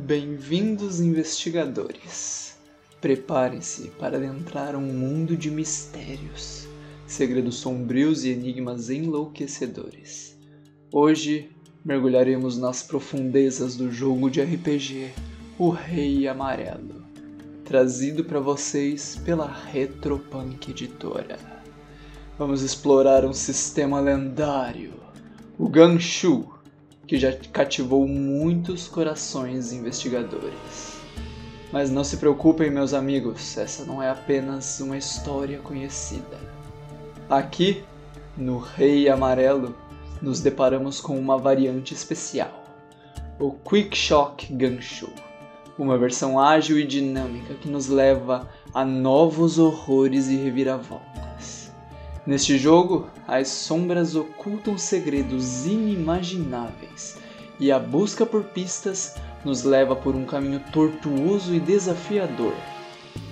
Bem-vindos, investigadores. Preparem-se para adentrar um mundo de mistérios, segredos sombrios e enigmas enlouquecedores. Hoje mergulharemos nas profundezas do jogo de RPG O Rei Amarelo, trazido para vocês pela Retropunk Editora. Vamos explorar um sistema lendário, o Ganshu que já cativou muitos corações investigadores. Mas não se preocupem, meus amigos, essa não é apenas uma história conhecida. Aqui, no Rei Amarelo, nos deparamos com uma variante especial, o Quick Shock Ganshu, uma versão ágil e dinâmica que nos leva a novos horrores e reviravoltas. Neste jogo, as sombras ocultam segredos inimagináveis e a busca por pistas nos leva por um caminho tortuoso e desafiador.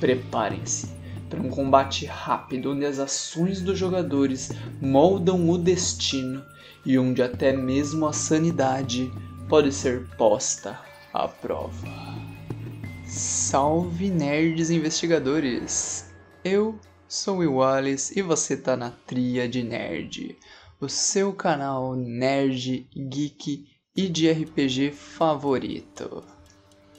Preparem-se para um combate rápido onde as ações dos jogadores moldam o destino e onde até mesmo a sanidade pode ser posta à prova. Salve nerds investigadores! Eu Sou o Wallace e você tá na Tríade Nerd, o seu canal nerd, geek e de RPG favorito.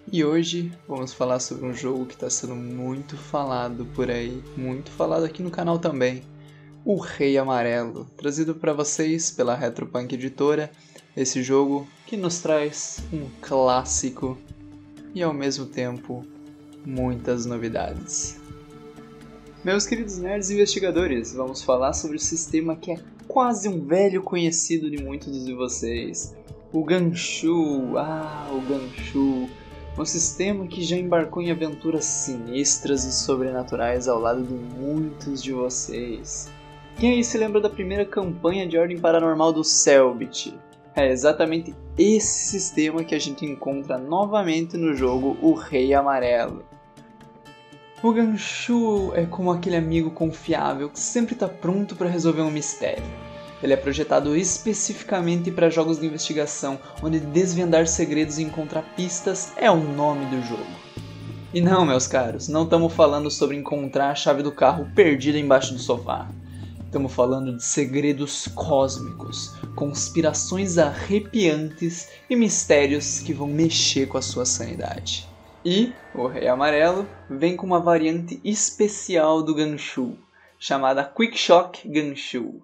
E hoje vamos falar sobre um jogo que está sendo muito falado por aí, muito falado aqui no canal também, o Rei Amarelo, trazido para vocês pela Retropunk Editora, esse jogo que nos traz um clássico e ao mesmo tempo muitas novidades. Meus queridos nerds investigadores, vamos falar sobre o sistema que é quase um velho conhecido de muitos de vocês. O Ganshu, ah, o Ganshu, um sistema que já embarcou em aventuras sinistras e sobrenaturais ao lado de muitos de vocês. Quem aí se lembra da primeira campanha de Ordem Paranormal do Selbit? É exatamente esse sistema que a gente encontra novamente no jogo O Rei Amarelo. O Ganshu é como aquele amigo confiável que sempre está pronto para resolver um mistério. Ele é projetado especificamente para jogos de investigação, onde desvendar segredos e encontrar pistas é o nome do jogo. E não, meus caros, não estamos falando sobre encontrar a chave do carro perdida embaixo do sofá. Estamos falando de segredos cósmicos, conspirações arrepiantes e mistérios que vão mexer com a sua sanidade. E o Rei Amarelo vem com uma variante especial do Ganshu, chamada Quick Shock Ganshu.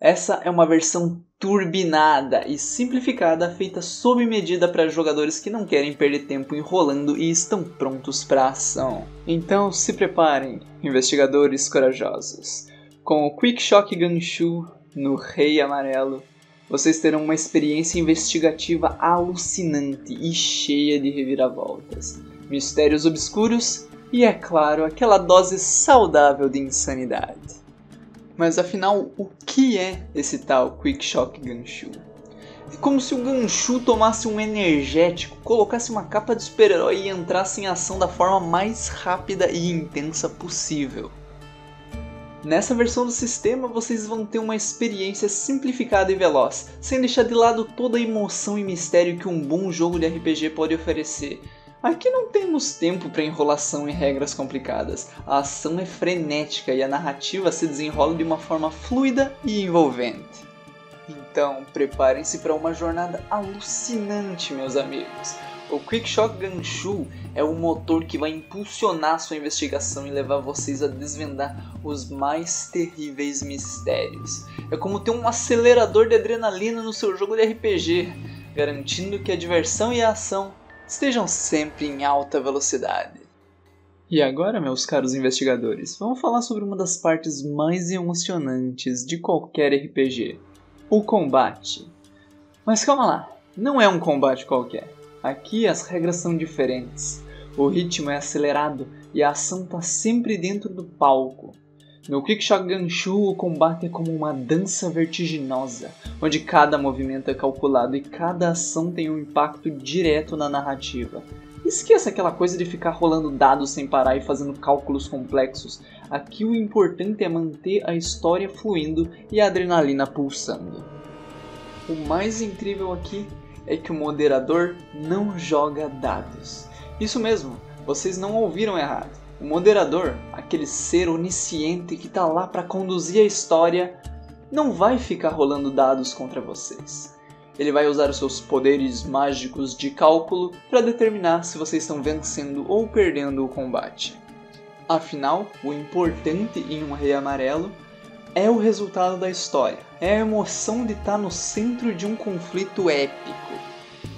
Essa é uma versão turbinada e simplificada feita sob medida para jogadores que não querem perder tempo enrolando e estão prontos para ação. Então se preparem, investigadores corajosos. Com o Quick Shock Ganshu no Rei Amarelo, vocês terão uma experiência investigativa alucinante e cheia de reviravoltas mistérios obscuros e, é claro, aquela dose saudável de insanidade. Mas afinal, o que é esse tal Quick Shock Ganshu? É como se o Ganshu tomasse um energético, colocasse uma capa de super-herói e entrasse em ação da forma mais rápida e intensa possível. Nessa versão do sistema, vocês vão ter uma experiência simplificada e veloz, sem deixar de lado toda a emoção e mistério que um bom jogo de RPG pode oferecer, Aqui não temos tempo para enrolação e regras complicadas. A ação é frenética e a narrativa se desenrola de uma forma fluida e envolvente. Então, preparem-se para uma jornada alucinante, meus amigos. O Quick Shock Ganshu é o motor que vai impulsionar sua investigação e levar vocês a desvendar os mais terríveis mistérios. É como ter um acelerador de adrenalina no seu jogo de RPG, garantindo que a diversão e a ação estejam sempre em alta velocidade. E agora, meus caros investigadores, vamos falar sobre uma das partes mais emocionantes de qualquer RPG: o combate. Mas calma lá, não é um combate qualquer. Aqui as regras são diferentes. O ritmo é acelerado e a ação está sempre dentro do palco. No Quickshot Ganshu, o combate é como uma dança vertiginosa, onde cada movimento é calculado e cada ação tem um impacto direto na narrativa. Esqueça aquela coisa de ficar rolando dados sem parar e fazendo cálculos complexos. Aqui o importante é manter a história fluindo e a adrenalina pulsando. O mais incrível aqui é que o moderador não joga dados. Isso mesmo, vocês não ouviram errado. O moderador, aquele ser onisciente que está lá para conduzir a história, não vai ficar rolando dados contra vocês. Ele vai usar os seus poderes mágicos de cálculo para determinar se vocês estão vencendo ou perdendo o combate. Afinal, o importante em um rei amarelo é o resultado da história, é a emoção de estar no centro de um conflito épico.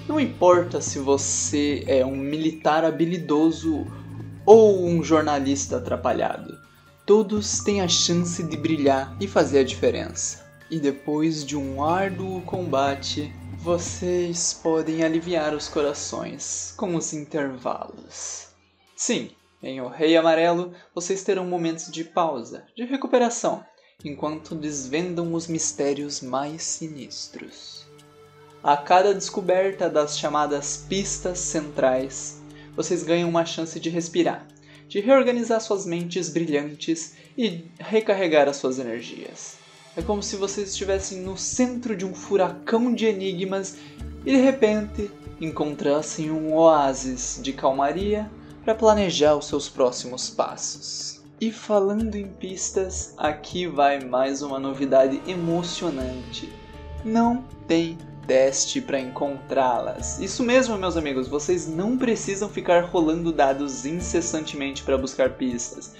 Não importa se você é um militar habilidoso ou um jornalista atrapalhado, todos têm a chance de brilhar e fazer a diferença e depois de um árduo combate, vocês podem aliviar os corações com os intervalos. Sim, em O Rei Amarelo vocês terão momentos de pausa, de recuperação, enquanto desvendam os mistérios mais sinistros. A cada descoberta das chamadas pistas centrais, vocês ganham uma chance de respirar, de reorganizar suas mentes brilhantes e recarregar as suas energias. É como se vocês estivessem no centro de um furacão de enigmas e de repente encontrassem um oásis de calmaria para planejar os seus próximos passos. E falando em pistas, aqui vai mais uma novidade emocionante. Não tem teste para encontrá-las. Isso mesmo, meus amigos, vocês não precisam ficar rolando dados incessantemente para buscar pistas.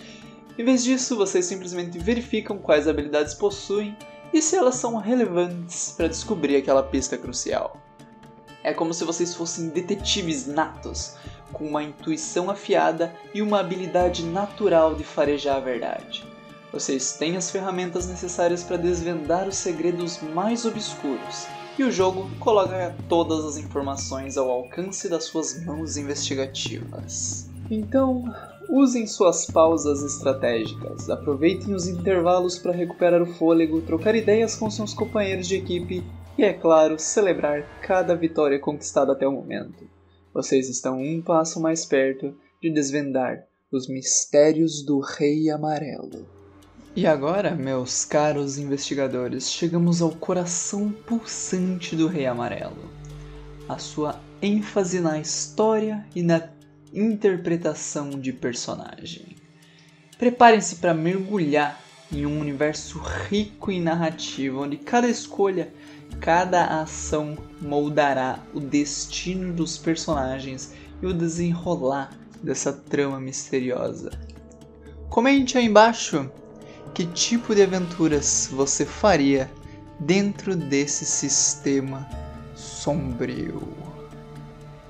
Em vez disso, vocês simplesmente verificam quais habilidades possuem e se elas são relevantes para descobrir aquela pista crucial. É como se vocês fossem detetives natos, com uma intuição afiada e uma habilidade natural de farejar a verdade. Vocês têm as ferramentas necessárias para desvendar os segredos mais obscuros, e o jogo coloca todas as informações ao alcance das suas mãos investigativas. Então, Usem suas pausas estratégicas, aproveitem os intervalos para recuperar o fôlego, trocar ideias com seus companheiros de equipe e, é claro, celebrar cada vitória conquistada até o momento. Vocês estão um passo mais perto de desvendar os mistérios do Rei Amarelo. E agora, meus caros investigadores, chegamos ao coração pulsante do Rei Amarelo. A sua ênfase na história e na interpretação de personagem. Preparem-se para mergulhar em um universo rico em narrativa, onde cada escolha, cada ação moldará o destino dos personagens e o desenrolar dessa trama misteriosa. Comente aí embaixo que tipo de aventuras você faria dentro desse sistema sombrio.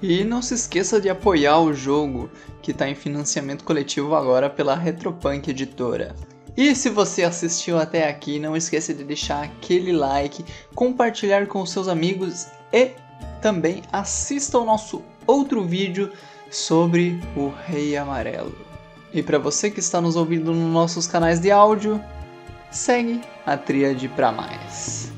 E não se esqueça de apoiar o jogo, que está em financiamento coletivo agora pela Retropunk Editora. E se você assistiu até aqui, não esqueça de deixar aquele like, compartilhar com seus amigos e também assista ao nosso outro vídeo sobre o Rei Amarelo. E para você que está nos ouvindo nos nossos canais de áudio, segue a Tríade para mais.